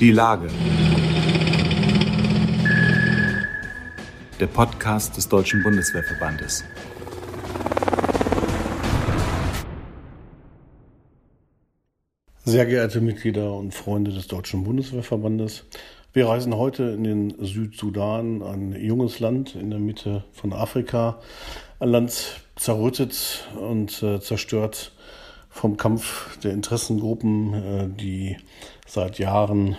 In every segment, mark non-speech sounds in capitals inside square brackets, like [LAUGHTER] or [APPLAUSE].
Die Lage. Der Podcast des Deutschen Bundeswehrverbandes. Sehr geehrte Mitglieder und Freunde des Deutschen Bundeswehrverbandes, wir reisen heute in den Südsudan, ein junges Land in der Mitte von Afrika, ein Land zerrüttet und äh, zerstört vom Kampf der Interessengruppen, äh, die seit Jahren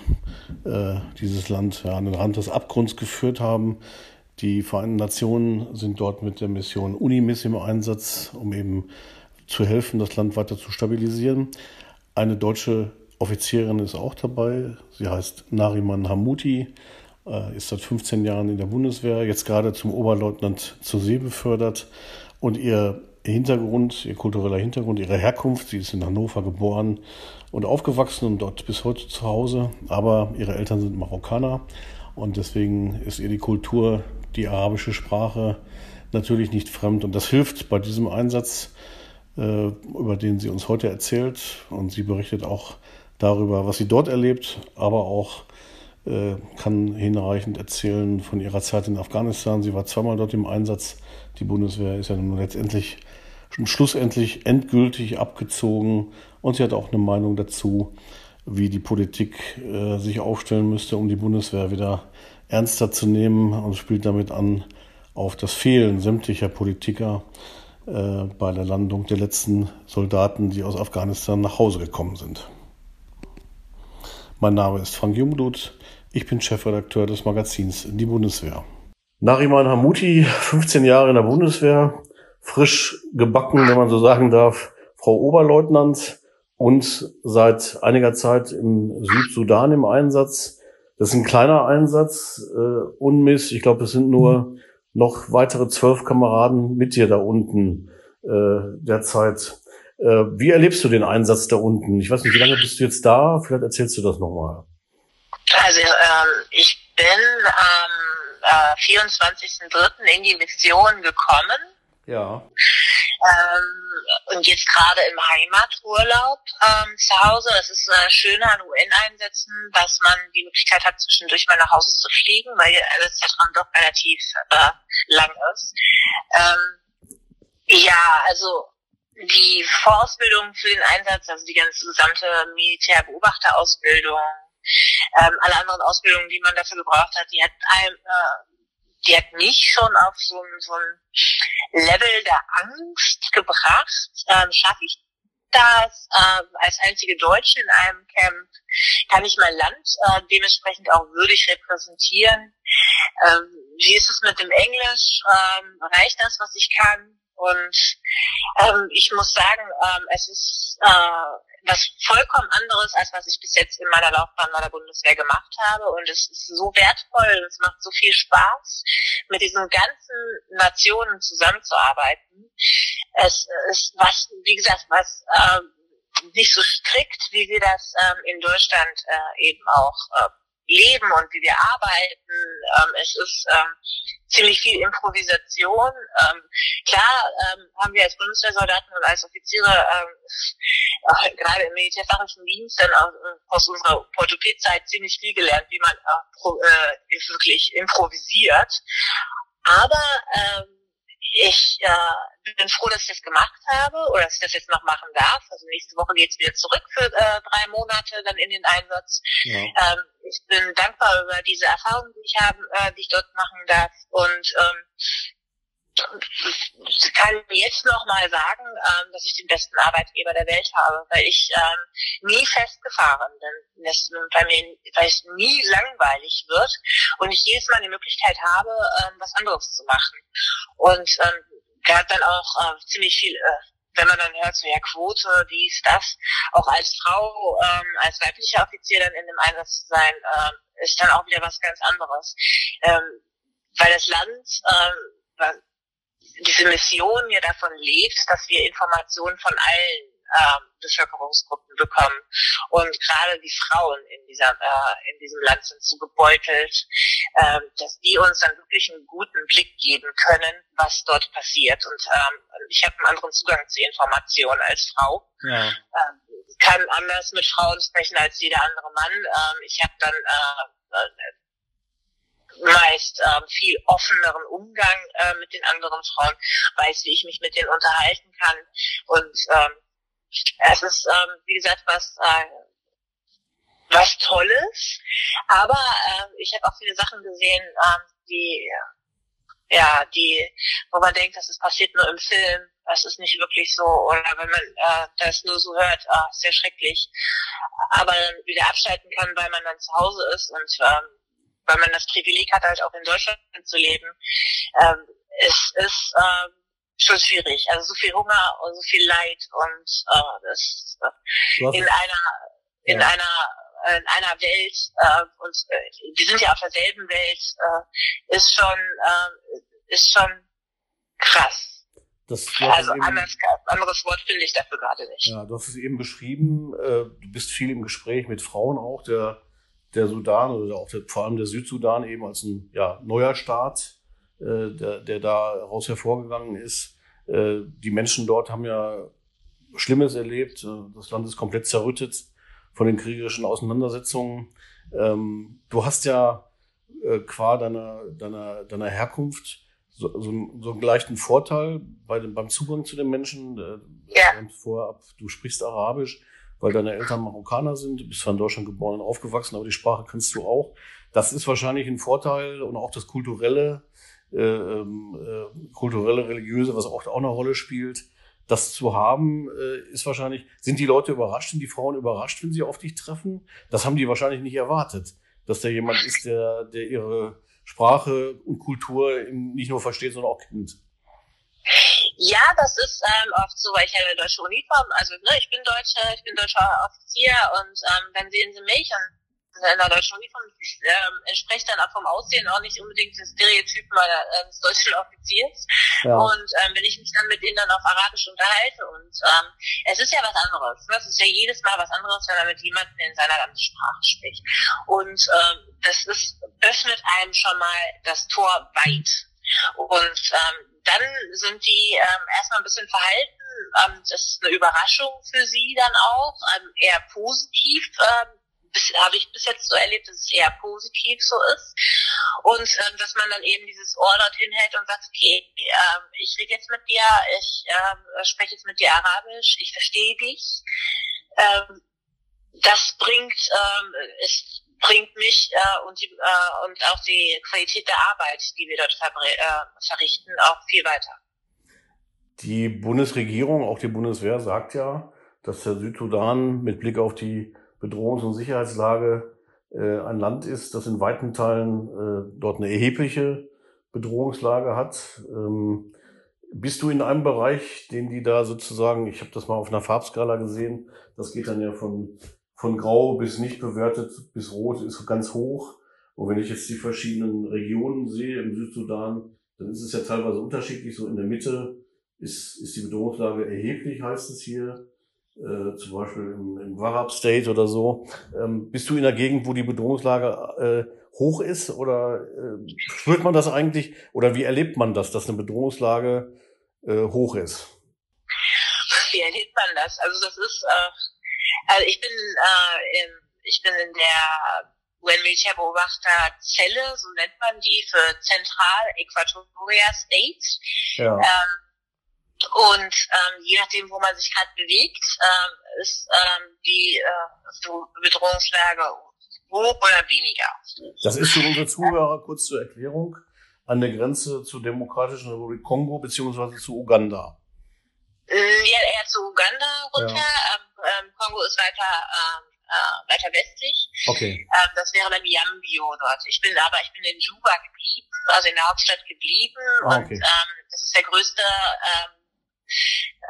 äh, dieses Land an den Rand des Abgrunds geführt haben. Die Vereinten Nationen sind dort mit der Mission UNIMIS im Einsatz, um eben zu helfen, das Land weiter zu stabilisieren. Eine deutsche Offizierin ist auch dabei. Sie heißt Nariman Hamuti, äh, ist seit 15 Jahren in der Bundeswehr, jetzt gerade zum Oberleutnant zur See befördert. Und ihr Hintergrund, ihr kultureller Hintergrund, ihre Herkunft. Sie ist in Hannover geboren und aufgewachsen und dort bis heute zu Hause. Aber ihre Eltern sind Marokkaner und deswegen ist ihr die Kultur, die arabische Sprache natürlich nicht fremd. Und das hilft bei diesem Einsatz, äh, über den sie uns heute erzählt. Und sie berichtet auch darüber, was sie dort erlebt, aber auch äh, kann hinreichend erzählen von ihrer Zeit in Afghanistan. Sie war zweimal dort im Einsatz. Die Bundeswehr ist ja nun letztendlich schlussendlich endgültig abgezogen und sie hat auch eine Meinung dazu, wie die Politik äh, sich aufstellen müsste, um die Bundeswehr wieder ernster zu nehmen und spielt damit an auf das Fehlen sämtlicher Politiker äh, bei der Landung der letzten Soldaten, die aus Afghanistan nach Hause gekommen sind. Mein Name ist Frank Jungdut, ich bin Chefredakteur des Magazins Die Bundeswehr. Nariman Hamuti, [LAUGHS] 15 Jahre in der Bundeswehr, frisch gebacken, wenn man so sagen darf, Frau Oberleutnant und seit einiger Zeit im Südsudan im Einsatz. Das ist ein kleiner Einsatz, äh, unmiss. Ich glaube, es sind nur noch weitere zwölf Kameraden mit dir da unten äh, derzeit. Äh, wie erlebst du den Einsatz da unten? Ich weiß nicht, wie lange bist du jetzt da? Vielleicht erzählst du das nochmal. Also ähm, ich bin am äh, 24.03. in die Mission gekommen ja. Ähm, und jetzt gerade im Heimaturlaub ähm, zu Hause. Das ist äh, schön an UN-Einsätzen, dass man die Möglichkeit hat, zwischendurch mal nach Hause zu fliegen, weil das Zeitraum doch relativ äh, lang ist. Ähm, ja, also die Vorausbildung für den Einsatz, also die ganze gesamte Militärbeobachterausbildung, ähm, alle anderen Ausbildungen, die man dafür gebraucht hat, die hat einem äh, die hat mich schon auf so ein, so ein Level der Angst gebracht. Ähm, Schaffe ich das ähm, als einzige Deutsche in einem Camp? Kann ich mein Land äh, dementsprechend auch würdig repräsentieren? Ähm, wie ist es mit dem Englisch? Ähm, reicht das, was ich kann? Und ähm, ich muss sagen, ähm, es ist äh, was vollkommen anderes, als was ich bis jetzt in meiner Laufbahn bei der Bundeswehr gemacht habe. Und es ist so wertvoll, es macht so viel Spaß, mit diesen ganzen Nationen zusammenzuarbeiten. Es ist was, wie gesagt, was ähm, nicht so strikt, wie wir das ähm, in Deutschland äh, eben auch äh, leben und wie wir arbeiten. Ähm, es ist ähm, ziemlich viel Improvisation. Ähm, klar ähm, haben wir als Bundeswehrsoldaten und als Offiziere ähm, äh, [LAUGHS] gerade im militärfachlichen Dienst dann auch, äh, aus unserer Portoped-Zeit ziemlich viel gelernt, wie man äh, pro, äh, wirklich improvisiert. Aber ähm, ich äh, bin froh, dass ich das gemacht habe oder dass ich das jetzt noch machen darf. Also nächste Woche geht's wieder zurück für äh, drei Monate dann in den Einsatz. Ja. Ähm, ich bin dankbar über diese Erfahrungen, die ich haben, äh, die ich dort machen darf und ähm, ich kann jetzt noch mal sagen, ähm, dass ich den besten Arbeitgeber der Welt habe, weil ich ähm, nie festgefahren bin, dass, weil, mir, weil es nie langweilig wird und ich jedes Mal die Möglichkeit habe, ähm, was anderes zu machen. Und ähm, gab dann auch äh, ziemlich viel, äh, wenn man dann hört, so ja Quote, dies, das, auch als Frau, ähm, als weiblicher Offizier dann in dem Einsatz zu sein, ähm, ist dann auch wieder was ganz anderes. Ähm, weil das Land ähm, diese Mission ja davon lebt, dass wir Informationen von allen ähm, Bevölkerungsgruppen bekommen. Und gerade die Frauen in dieser äh, in diesem Land sind so gebeutelt, ähm, dass die uns dann wirklich einen guten Blick geben können, was dort passiert. Und ähm, ich habe einen anderen Zugang zu Informationen als Frau. Ja. Ähm, kann anders mit Frauen sprechen als jeder andere Mann. Ähm, ich habe dann äh, äh, meist äh, viel offeneren Umgang äh, mit den anderen Frauen, weiß, wie ich mich mit denen unterhalten kann. Und ähm, es ist, ähm, wie gesagt, was äh, was Tolles. Aber äh, ich habe auch viele Sachen gesehen, äh, die ja, die, wo man denkt, das ist passiert nur im Film, das ist nicht wirklich so, oder wenn man äh, das nur so hört, ah, sehr schrecklich, aber dann wieder abschalten kann, weil man dann zu Hause ist und ähm, weil man das Privileg hat, halt auch in Deutschland zu leben, ähm, es ist ähm, schon schwierig. Also so viel Hunger und so viel Leid und äh, das äh, in einer in ja. einer in einer Welt äh, und äh, wir sind ja auf derselben Welt, äh, ist schon äh, ist schon krass. Das, also anders, anderes Wort finde ich dafür gerade nicht. Ja, du hast es eben beschrieben, äh, du bist viel im Gespräch mit Frauen auch, der, der Sudan oder auch der, vor allem der Südsudan eben als ein ja, neuer Staat, äh, der, der daraus hervorgegangen ist. Äh, die Menschen dort haben ja Schlimmes erlebt, äh, das Land ist komplett zerrüttet von den kriegerischen Auseinandersetzungen. Ähm, du hast ja äh, qua deiner, deiner, deiner Herkunft so, so, so einen leichten Vorteil bei dem, beim Zugang zu den Menschen. Äh, ja. Vorab, du sprichst Arabisch, weil deine Eltern Marokkaner sind, du bist zwar in Deutschland geboren und aufgewachsen, aber die Sprache kannst du auch. Das ist wahrscheinlich ein Vorteil und auch das kulturelle, kulturelle, religiöse, was auch, auch eine Rolle spielt das zu haben, äh, ist wahrscheinlich, sind die Leute überrascht, sind die Frauen überrascht, wenn sie auf dich treffen? Das haben die wahrscheinlich nicht erwartet, dass da jemand ist, der, der ihre Sprache und Kultur nicht nur versteht, sondern auch kennt. Ja, das ist ähm, oft so, weil ich habe eine deutsche Uniform, also ne, ich bin Deutscher, ich bin deutscher Offizier und ähm, dann sehen sie mich und in der deutschen Uniform ähm, entspricht dann auch vom Aussehen auch nicht unbedingt den Stereotypen äh, des deutschen Offiziers. Ja. Und ähm, wenn ich mich dann mit denen dann auf Arabisch unterhalte und ähm, es ist ja was anderes. Ne? Es ist ja jedes Mal was anderes, wenn man mit jemandem in seiner Landessprache spricht. Und ähm, das ist, öffnet einem schon mal das Tor weit. Und ähm, dann sind die ähm, erstmal ein bisschen verhalten. Ähm, das ist eine Überraschung für sie dann auch, ähm, eher positiv. Ähm, habe ich bis jetzt so erlebt, dass es eher positiv so ist. Und ähm, dass man dann eben dieses Ohr dorthin hält und sagt, okay, ähm, ich rede jetzt mit dir, ich ähm, spreche jetzt mit dir Arabisch, ich verstehe dich. Ähm, das bringt, ähm, es bringt mich äh, und, die, äh, und auch die Qualität der Arbeit, die wir dort äh, verrichten, auch viel weiter. Die Bundesregierung, auch die Bundeswehr, sagt ja, dass der Südsudan mit Blick auf die Bedrohungs- und Sicherheitslage äh, ein Land ist, das in weiten Teilen äh, dort eine erhebliche Bedrohungslage hat. Ähm, bist du in einem Bereich, den die da sozusagen, ich habe das mal auf einer Farbskala gesehen, das geht dann ja von, von grau bis nicht bewertet bis rot, ist ganz hoch. Und wenn ich jetzt die verschiedenen Regionen sehe im Südsudan, dann ist es ja teilweise unterschiedlich. So in der Mitte ist, ist die Bedrohungslage erheblich, heißt es hier äh, zum Beispiel im, im Warab State oder so. Ähm, bist du in der Gegend, wo die Bedrohungslage äh, hoch ist oder äh, spürt man das eigentlich oder wie erlebt man das, dass eine Bedrohungslage äh, hoch ist? Wie erlebt man das? Also das ist, äh, also ich bin, äh, in, ich bin in der UN-Militärbeobachter-Zelle, so nennt man die, für Zentral-Äquatoria States. Ja. Ähm, und ähm, je nachdem, wo man sich gerade bewegt, ähm, ist ähm, die äh, Bedrohungslage hoch oder weniger. Das ist für unsere Zuhörer kurz zur Erklärung an der Grenze zur Demokratischen Republik Kongo beziehungsweise zu Uganda. Äh, ja, eher zu Uganda runter. Ja. Ähm, ähm, Kongo ist weiter ähm, äh, weiter westlich. Okay. Ähm, das wäre dann Yambio dort. Ich bin aber ich bin in Juba geblieben, also in der Hauptstadt geblieben ah, okay. und ähm, das ist der größte ähm,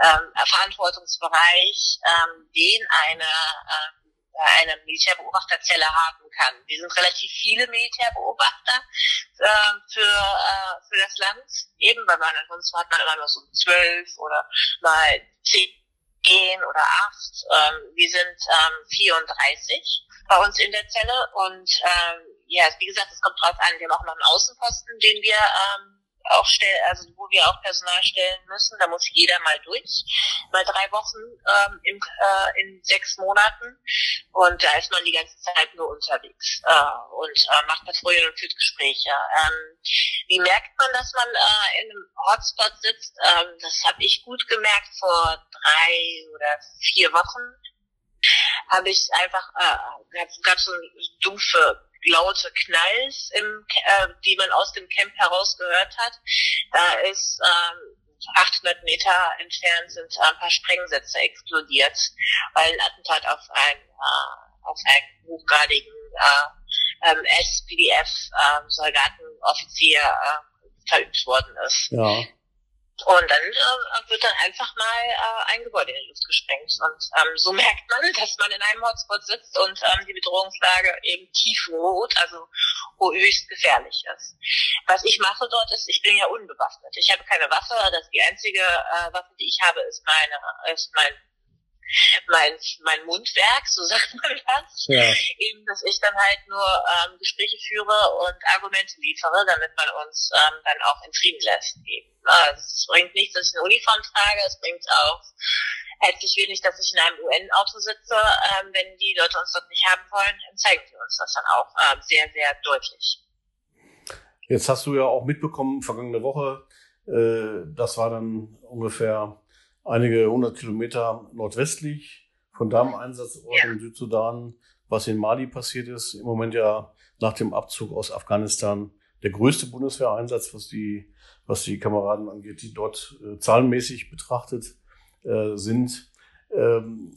ähm, Verantwortungsbereich, ähm, den eine, ähm, eine Militärbeobachterzelle haben kann. Wir sind relativ viele Militärbeobachter äh, für, äh, für das Land, eben weil man ansonsten hat man immer nur so zwölf oder mal zehn oder acht. Ähm, wir sind ähm, 34 bei uns in der Zelle und ähm, ja, wie gesagt, es kommt drauf an, wir haben auch noch einen Außenposten, den wir ähm, auch stellen, also wo wir auch Personal stellen müssen. Da muss jeder mal durch, mal drei Wochen ähm, im, äh, in sechs Monaten. Und da ist man die ganze Zeit nur unterwegs äh, und äh, macht Patrouillen und führt Gespräche. Ähm, wie merkt man, dass man äh, in einem Hotspot sitzt? Ähm, das habe ich gut gemerkt vor drei oder vier Wochen habe ich einfach, äh, gab so dumpfe laute Knalls, im, äh, die man aus dem Camp heraus gehört hat. Da ist ähm, 800 Meter entfernt sind ein paar Sprengsätze explodiert, weil ein Attentat auf einen, äh, auf einen hochgradigen äh, ähm, SPDF-Soldaten, äh, Offizier äh, verübt worden ist. Ja. Und dann äh, einfach mal äh, ein Gebäude in die Luft gesprengt. Und ähm, so [LAUGHS] merkt man, dass man in einem Hotspot sitzt und ähm, die Bedrohungslage eben tiefrot, also höchst gefährlich ist. Was ich mache dort ist, ich bin ja unbewaffnet. Ich habe keine Waffe. Das die einzige äh, Waffe, die ich habe, ist meine, ist mein mein, mein Mundwerk, so sagt man das. Ja. Eben, dass ich dann halt nur ähm, Gespräche führe und Argumente liefere, damit man uns ähm, dann auch in Frieden lässt. Eben. Also, es bringt nichts, dass ich eine Uniform trage, es bringt auch herzlich wenig, dass ich in einem UN-Auto sitze. Ähm, wenn die Leute uns dort nicht haben wollen, dann zeigen die uns das dann auch ähm, sehr, sehr deutlich. Jetzt hast du ja auch mitbekommen, vergangene Woche, äh, das war dann ungefähr einige hundert Kilometer nordwestlich von deinem Einsatzort ja. im Südsudan, was in Mali passiert ist. Im Moment ja nach dem Abzug aus Afghanistan der größte Bundeswehreinsatz, was die, was die Kameraden angeht, die dort äh, zahlenmäßig betrachtet äh, sind. Ähm,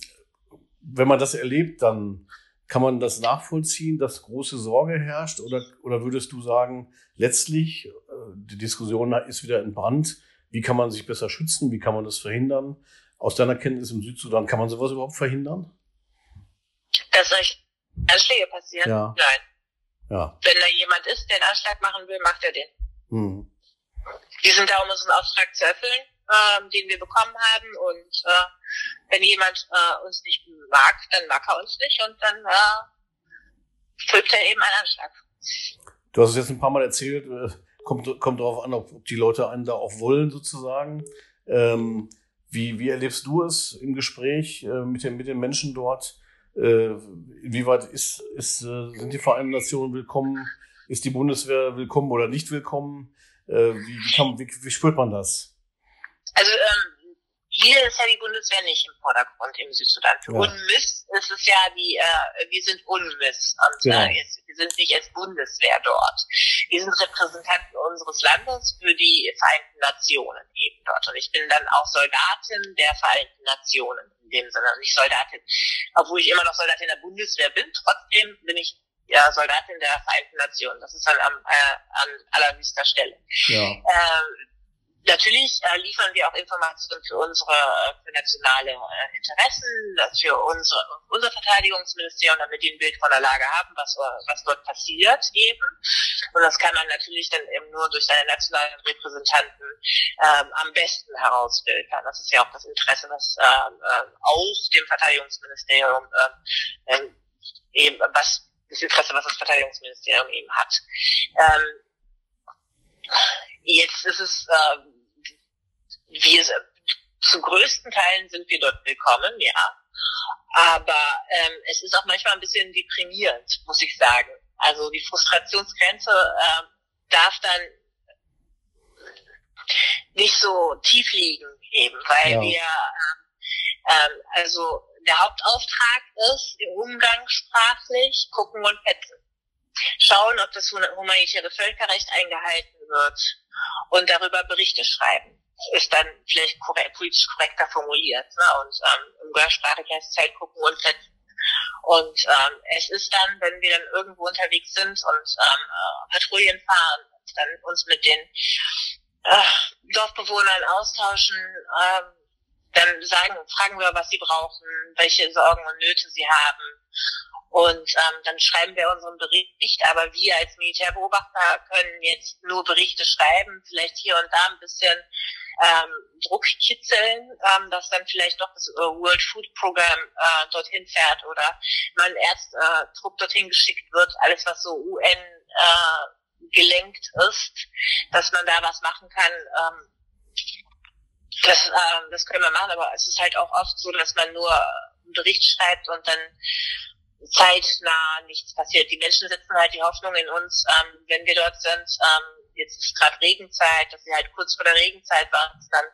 wenn man das erlebt, dann kann man das nachvollziehen, dass große Sorge herrscht? Oder, oder würdest du sagen, letztlich, äh, die Diskussion ist wieder entbrannt, wie kann man sich besser schützen? Wie kann man das verhindern? Aus deiner Kenntnis im Südsudan, kann man sowas überhaupt verhindern? Dass solche Anschläge passieren? Ja. Nein. Ja. Wenn da jemand ist, der einen Anschlag machen will, macht er den. Hm. Wir sind da, um unseren Auftrag zu erfüllen, äh, den wir bekommen haben. Und äh, wenn jemand äh, uns nicht mag, dann mag er uns nicht und dann äh, fügt er eben einen Anschlag. Du hast es jetzt ein paar Mal erzählt, äh, kommt, kommt darauf an, ob, ob die Leute einen da auch wollen, sozusagen. Ähm, wie, wie erlebst du es im Gespräch äh, mit, den, mit den Menschen dort? Äh, inwieweit ist, ist, äh, sind die Vereinten Nationen willkommen? Ist die Bundeswehr willkommen oder nicht willkommen? Äh, wie, wie, kann, wie, wie spürt man das? Also ähm, hier ist ja die Bundeswehr nicht im Vordergrund im Südsudan. Für ja. UNMIS ist es ja die, äh, wir sind UNMIS und ja. äh, wir sind nicht als Bundeswehr dort. Wir sind Repräsentanten unseres Landes für die Vereinten Nationen eben dort. Und ich bin dann auch Soldatin der Vereinten Nationen in dem Sinne, nicht Soldatin. Obwohl ich immer noch Soldatin der Bundeswehr bin, trotzdem bin ich ja, Soldatin der Vereinten Nationen. Das ist dann am, äh, an allerhöchster Stelle. Ja. Äh, Natürlich äh, liefern wir auch Informationen für unsere äh, für nationale äh, Interessen, für unsere, unser Verteidigungsministerium, damit die ein Bild von der Lage haben, was, äh, was dort passiert eben. Und das kann man natürlich dann eben nur durch seine nationalen Repräsentanten ähm, am besten herausfiltern. Das ist ja auch das Interesse, was ähm, äh, auch dem Verteidigungsministerium äh, äh, eben, was das Interesse, was das Verteidigungsministerium eben hat. Ähm, Jetzt ist es, äh, wir, zu größten Teilen sind wir dort willkommen, ja. Aber ähm, es ist auch manchmal ein bisschen deprimierend, muss ich sagen. Also die Frustrationsgrenze äh, darf dann nicht so tief liegen eben, weil ja. wir ähm, ähm, also der Hauptauftrag ist im Umgang sprachlich gucken und petzen. Schauen, ob das humanitäre Völkerrecht eingehalten wird und darüber Berichte schreiben. Ist dann vielleicht korrekt, politisch korrekter formuliert. Ne? Und ähm, im es halt gucken und setzen. Und ähm, es ist dann, wenn wir dann irgendwo unterwegs sind und ähm, äh, Patrouillen fahren dann uns mit den äh, Dorfbewohnern austauschen, ähm, dann sagen, fragen wir, was sie brauchen, welche Sorgen und Nöte sie haben. Und ähm, dann schreiben wir unseren Bericht, aber wir als Militärbeobachter können jetzt nur Berichte schreiben, vielleicht hier und da ein bisschen ähm, Druck kitzeln, ähm, dass dann vielleicht doch das äh, World Food Program äh, dorthin fährt oder ein Ärztetrupp äh, dorthin geschickt wird, alles was so UN äh, gelenkt ist, dass man da was machen kann. Ähm, das, äh, das können wir machen, aber es ist halt auch oft so, dass man nur einen Bericht schreibt und dann zeitnah nichts passiert. Die Menschen setzen halt die Hoffnung in uns, ähm, wenn wir dort sind, ähm, jetzt ist gerade Regenzeit, dass wir halt kurz vor der Regenzeit waren, dann,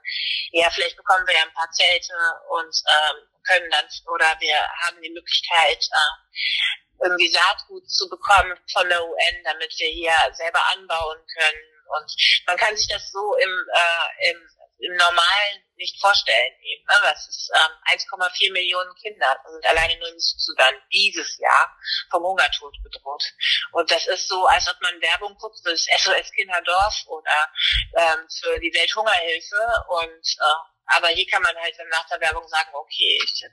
ja, vielleicht bekommen wir ja ein paar Zelte und ähm, können dann, oder wir haben die Möglichkeit, äh, irgendwie Saatgut zu bekommen von der UN, damit wir hier selber anbauen können. Und man kann sich das so im, äh, im im Normalen nicht vorstellen eben. Ne? Das ist ähm, 1,4 Millionen Kinder sind alleine nur in Sudan dieses Jahr vom Hungertod bedroht. Und das ist so, als ob man Werbung guckt für das SOS Kinderdorf oder ähm, für die Welthungerhilfe. Und äh, aber hier kann man halt dann nach der Werbung sagen, okay, ich,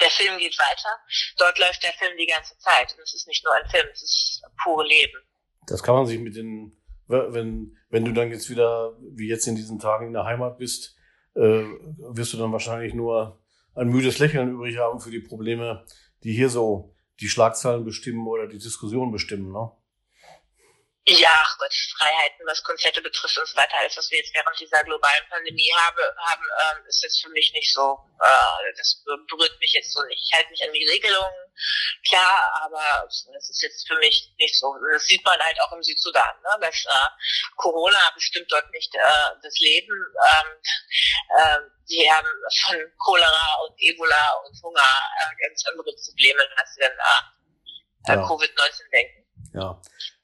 der Film geht weiter. Dort läuft der Film die ganze Zeit. Und es ist nicht nur ein Film, es ist pure Leben. Das kann man sich mit den wenn, wenn du dann jetzt wieder, wie jetzt in diesen Tagen in der Heimat bist, äh, wirst du dann wahrscheinlich nur ein müdes Lächeln übrig haben für die Probleme, die hier so die Schlagzeilen bestimmen oder die Diskussion bestimmen, ne? Ja, ach Gott, Freiheiten, was Konzerte betrifft und so weiter, alles, was wir jetzt während dieser globalen Pandemie habe, haben, ähm, ist jetzt für mich nicht so, äh, das berührt mich jetzt so nicht. Ich halte mich an die Regelungen, klar, aber das ist jetzt für mich nicht so. Das sieht man halt auch im Südsudan, ne? dass äh, Corona bestimmt dort nicht äh, das Leben. Ähm, äh, die haben von Cholera und Ebola und Hunger äh, ganz andere Probleme, als sie dann äh, ja. Covid-19 denken. Ja.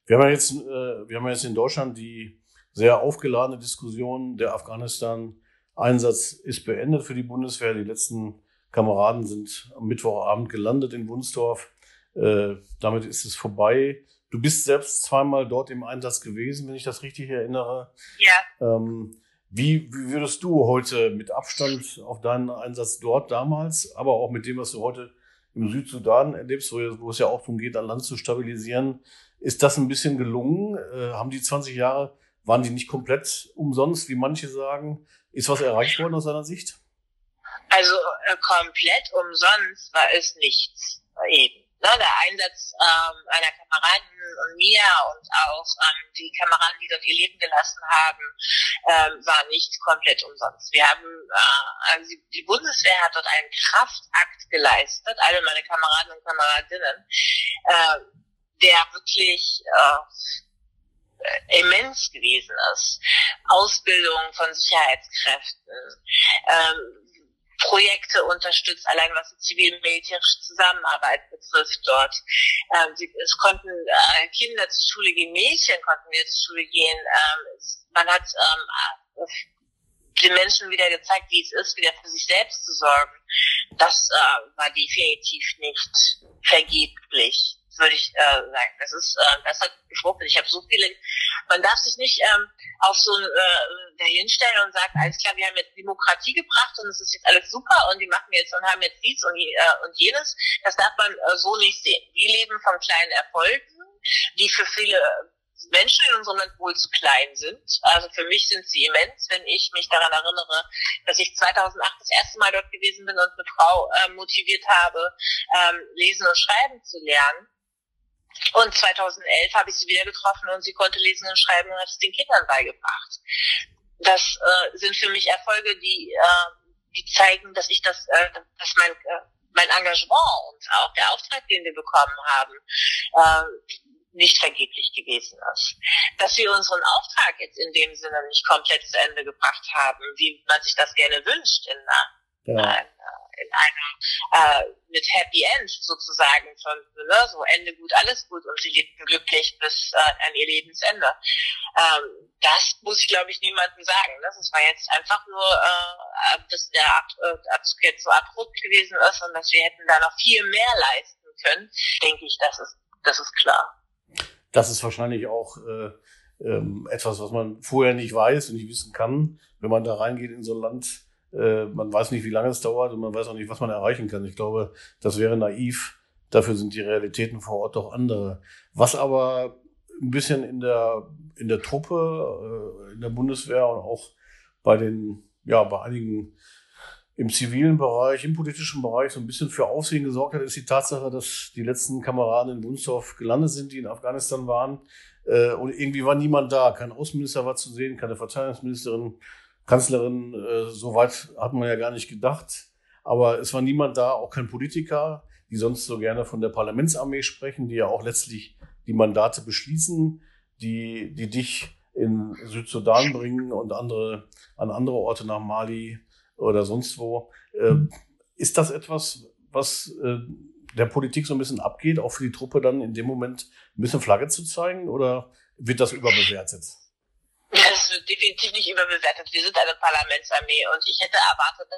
Wir haben ja jetzt, äh, wir haben ja jetzt in Deutschland die sehr aufgeladene Diskussion. Der Afghanistan-Einsatz ist beendet für die Bundeswehr. Die letzten Kameraden sind am Mittwochabend gelandet in Wunsdorf. Äh, damit ist es vorbei. Du bist selbst zweimal dort im Einsatz gewesen, wenn ich das richtig erinnere. Ja. Ähm, wie, wie würdest du heute mit Abstand auf deinen Einsatz dort damals, aber auch mit dem, was du heute im Südsudan erlebst, wo, wo es ja auch darum geht, ein Land zu stabilisieren, ist das ein bisschen gelungen? Äh, haben die 20 Jahre, waren die nicht komplett umsonst, wie manche sagen? Ist was erreicht worden aus deiner Sicht? Also äh, komplett umsonst war es nichts. Eben. Ne, der Einsatz ähm, einer Kameraden und mir und auch ähm, die Kameraden, die dort ihr Leben gelassen haben, ähm, war nicht komplett umsonst. Wir haben, äh, also die Bundeswehr hat dort einen Kraftakt geleistet, alle meine Kameraden und Kameradinnen, äh, der wirklich äh, immens gewesen ist. Ausbildung von Sicherheitskräften, ähm, Projekte unterstützt, allein was die zivil-militärische Zusammenarbeit betrifft dort. Ähm, sie, es konnten äh, Kinder zur Schule gehen, Mädchen konnten wieder zur Schule gehen. Ähm, es, man hat ähm, den Menschen wieder gezeigt, wie es ist, wieder für sich selbst zu sorgen. Das äh, war definitiv nicht vergeblich würde ich äh, sagen. Das ist, äh, das hat gefruchtet. Ich habe so viele. Man darf sich nicht ähm, auf so äh, dahinstellen und sagen, alles klar, wir haben jetzt Demokratie gebracht und es ist jetzt alles super und die machen jetzt und haben jetzt dies und, äh, und jenes. Das darf man äh, so nicht sehen. Wir leben von kleinen Erfolgen, die für viele Menschen in unserem Land wohl zu klein sind. Also für mich sind sie immens, wenn ich mich daran erinnere, dass ich 2008 das erste Mal dort gewesen bin und eine Frau äh, motiviert habe, ähm, lesen und schreiben zu lernen. Und 2011 habe ich sie wieder getroffen und sie konnte lesen und schreiben und hat es den Kindern beigebracht. Das äh, sind für mich Erfolge, die, äh, die zeigen, dass ich das, äh, dass mein, äh, mein Engagement und auch der Auftrag, den wir bekommen haben, äh, nicht vergeblich gewesen ist. Dass wir unseren Auftrag jetzt in dem Sinne nicht komplett zu Ende gebracht haben, wie man sich das gerne wünscht in einer, ja. einer in einer äh, mit Happy End sozusagen von ne, so Ende gut, alles gut und sie lebten glücklich bis äh, an ihr Lebensende. Ähm, das muss ich glaube ich niemandem sagen. Ne? Das war jetzt einfach nur, äh, dass der Ab äh, Abzug jetzt so abrupt gewesen ist und dass wir hätten da noch viel mehr leisten können, denke ich, das ist, das ist klar. Das ist wahrscheinlich auch äh, ähm, etwas, was man vorher nicht weiß und nicht wissen kann, wenn man da reingeht in so ein Land äh, man weiß nicht, wie lange es dauert und man weiß auch nicht, was man erreichen kann. Ich glaube, das wäre naiv. Dafür sind die Realitäten vor Ort doch andere. Was aber ein bisschen in der, in der Truppe, äh, in der Bundeswehr und auch bei den, ja, bei einigen im zivilen Bereich, im politischen Bereich so ein bisschen für Aufsehen gesorgt hat, ist die Tatsache, dass die letzten Kameraden in Wunsdorf gelandet sind, die in Afghanistan waren. Äh, und irgendwie war niemand da. Kein Außenminister war zu sehen, keine Verteidigungsministerin, Kanzlerin. Äh, so weit hat man ja gar nicht gedacht. Aber es war niemand da, auch kein Politiker, die sonst so gerne von der Parlamentsarmee sprechen, die ja auch letztlich die Mandate beschließen, die, die dich in Südsudan bringen und andere an andere Orte nach Mali oder sonst wo. Äh, ist das etwas, was äh, der Politik so ein bisschen abgeht, auch für die Truppe dann in dem Moment ein bisschen Flagge zu zeigen oder wird das überbewertet? Das wird definitiv nicht überbewertet. Wir sind eine Parlamentsarmee und ich hätte erwartet,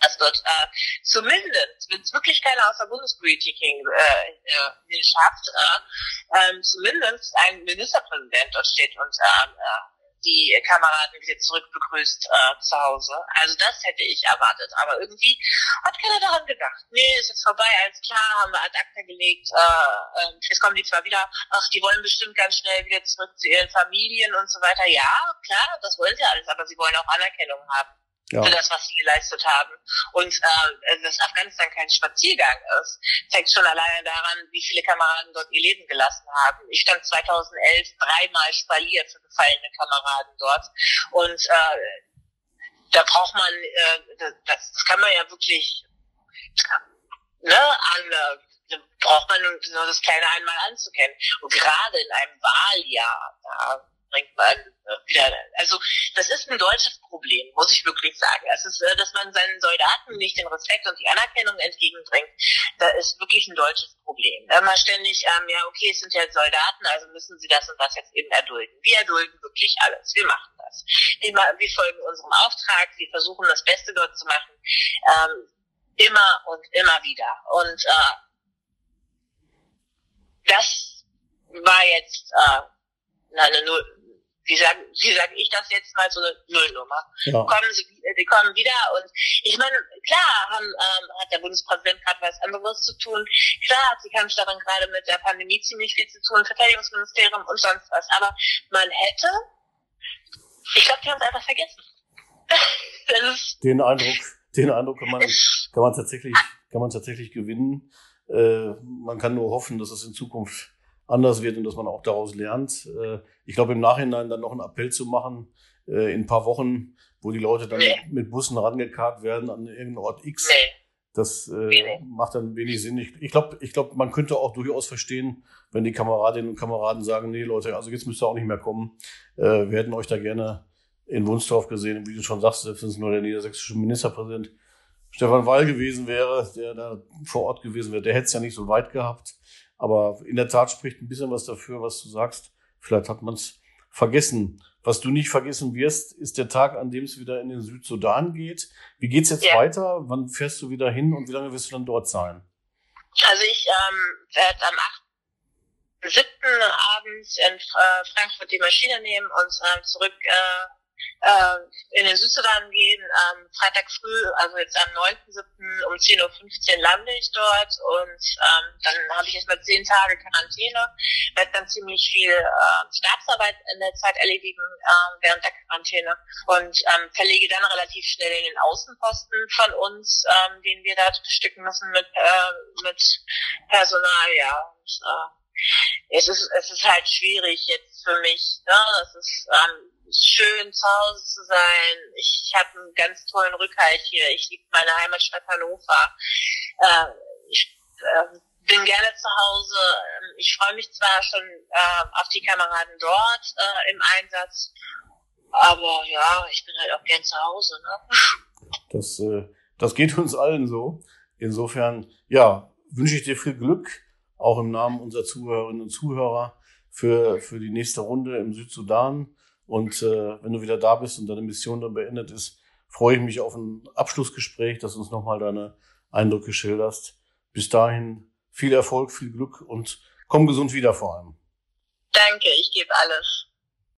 dass dort äh, zumindest, wenn es wirklich keiner aus der Bundespolitik hin, äh, äh, schafft, äh, äh, zumindest ein Ministerpräsident dort steht und äh, äh die Kameraden wieder zurück begrüßt äh, zu Hause. Also das hätte ich erwartet. Aber irgendwie hat keiner daran gedacht. Nee, ist jetzt vorbei, alles klar, haben wir ad acta gelegt. Äh, äh, jetzt kommen die zwar wieder, ach, die wollen bestimmt ganz schnell wieder zurück zu ihren Familien und so weiter. Ja, klar, das wollen sie alles, aber sie wollen auch Anerkennung haben ja. für das, was sie geleistet haben. Und äh, dass Afghanistan kein Spaziergang ist, zeigt schon alleine daran, wie viele Kameraden dort ihr Leben gelassen haben. Ich stand 2011 dreimal Spalier für gefallene Kameraden dort. Und äh, da braucht man, äh, das, das kann man ja wirklich ne, an, äh, braucht man nur das kleine einmal anzukennen. Und gerade in einem Wahljahr, da bringt man äh, wieder, also das ist ein deutsches Problem, muss ich wirklich sagen. Es ist, äh, dass man seinen Soldaten nicht den Respekt und die Anerkennung entgegenbringt, da ist wirklich ein deutsches Problem. Immer ständig, ähm, ja okay, es sind ja Soldaten, also müssen sie das und das jetzt eben erdulden. Wir erdulden wirklich alles, wir machen das. Wir, wir folgen unserem Auftrag, wir versuchen das Beste dort zu machen, ähm, immer und immer wieder. Und äh, das war jetzt äh, eine Null, wie sage wie sag ich das jetzt mal, so eine Nullnummer. Ja. Kommen sie, sie kommen wieder und ich meine, klar haben, ähm, hat der Bundespräsident gerade was anderes zu tun. Klar hat die Kampfstofferin gerade mit der Pandemie ziemlich viel zu tun, Verteidigungsministerium und sonst was. Aber man hätte, ich glaube, die haben es einfach vergessen. [LAUGHS] den Eindruck, den Eindruck kann man, kann man tatsächlich, kann man tatsächlich gewinnen. Äh, man kann nur hoffen, dass es in Zukunft anders wird und dass man auch daraus lernt. Äh, ich glaube, im Nachhinein dann noch einen Appell zu machen, äh, in ein paar Wochen, wo die Leute dann nee. mit Bussen rangekarrt werden an irgendeinen Ort X. Nee. Das äh, macht dann wenig Sinn. Ich, ich glaube, ich glaub, man könnte auch durchaus verstehen, wenn die Kameradinnen und Kameraden sagen, nee Leute, also jetzt müsst ihr auch nicht mehr kommen. Äh, wir hätten euch da gerne in Wunsdorf gesehen, wie du schon sagst, selbst wenn es nur der niedersächsische Ministerpräsident Stefan Wall gewesen wäre, der da vor Ort gewesen wäre, der hätte es ja nicht so weit gehabt. Aber in der Tat spricht ein bisschen was dafür, was du sagst. Vielleicht hat man es vergessen. Was du nicht vergessen wirst, ist der Tag, an dem es wieder in den Südsudan geht. Wie geht's jetzt ja. weiter? Wann fährst du wieder hin und wie lange wirst du dann dort sein? Also ich ähm, werde am 8. 7. abends in äh, Frankfurt die Maschine nehmen und äh, zurück äh, äh, in den Südsudan gehen. Ähm, Freitag früh, also jetzt am 9.7. um 10.15 Uhr lande ich dort und ähm, dann habe ich erstmal zehn Tage Quarantäne, werde dann ziemlich viel äh, Stabsarbeit in der Zeit erledigen äh, während der Quarantäne und ähm, verlege dann relativ schnell in den Außenposten von uns, ähm, den wir da bestücken müssen mit, äh, mit Personal, ja. Und, äh, es ist, es ist halt schwierig jetzt für mich, ne? Es ist, ähm, schön zu Hause zu sein. Ich habe einen ganz tollen Rückhalt hier. Ich liebe meine Heimatstadt Hannover. Äh, ich äh, bin gerne zu Hause. Ähm, ich freue mich zwar schon äh, auf die Kameraden dort äh, im Einsatz, aber ja, ich bin halt auch gern zu Hause. Ne? Das, äh, das geht uns allen so. Insofern, ja, wünsche ich dir viel Glück, auch im Namen unserer Zuhörerinnen und Zuhörer für, für die nächste Runde im Südsudan. Und äh, wenn du wieder da bist und deine Mission dann beendet ist, freue ich mich auf ein Abschlussgespräch, dass du uns nochmal deine Eindrücke schilderst. Bis dahin viel Erfolg, viel Glück und komm gesund wieder vor allem. Danke, ich gebe alles.